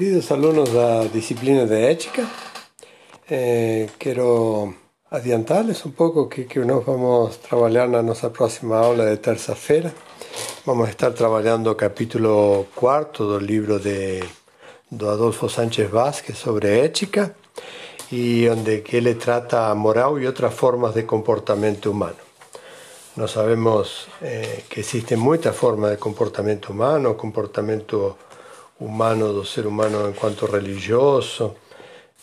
Queridos alumnos da disciplina de ética, eh, quero adiantar-lhes um pouco o que, que nós vamos trabalhar na nossa próxima aula de terça-feira. Vamos estar trabalhando o capítulo 4 do livro de, do Adolfo Sánchez Vázquez sobre ética e onde que ele trata a moral e outras formas de comportamento humano. Nós sabemos eh, que existem muitas formas de comportamento humano, comportamento humano do ser humano enquanto religioso.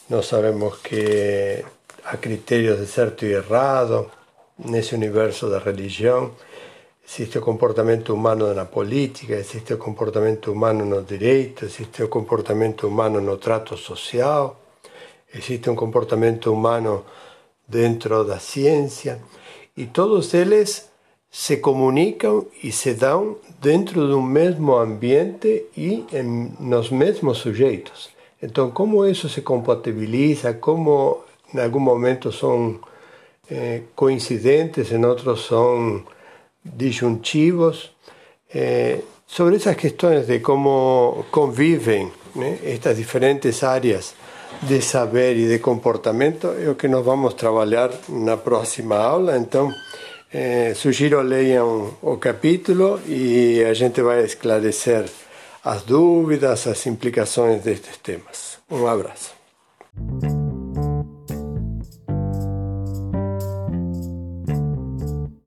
Nós sabemos que há critérios de certo e errado nesse universo da religião. Existe o comportamento humano na política, existe o comportamento humano no direito, existe o comportamento humano no trato social, existe um comportamento humano dentro da ciência e todos eles se comunicam e se dão dentro de um mesmo ambiente e em, nos mesmos sujeitos. Então, como isso se compatibiliza, como em algum momento são eh, coincidentes, em outros são disjuntivos, eh, sobre essas questões de como convivem né, estas diferentes áreas de saber e de comportamento é o que nós vamos trabalhar na próxima aula. Então, eh, sugiro leiam o capítulo e a gente vai esclarecer as dúvidas, as implicações destes temas. Um abraço.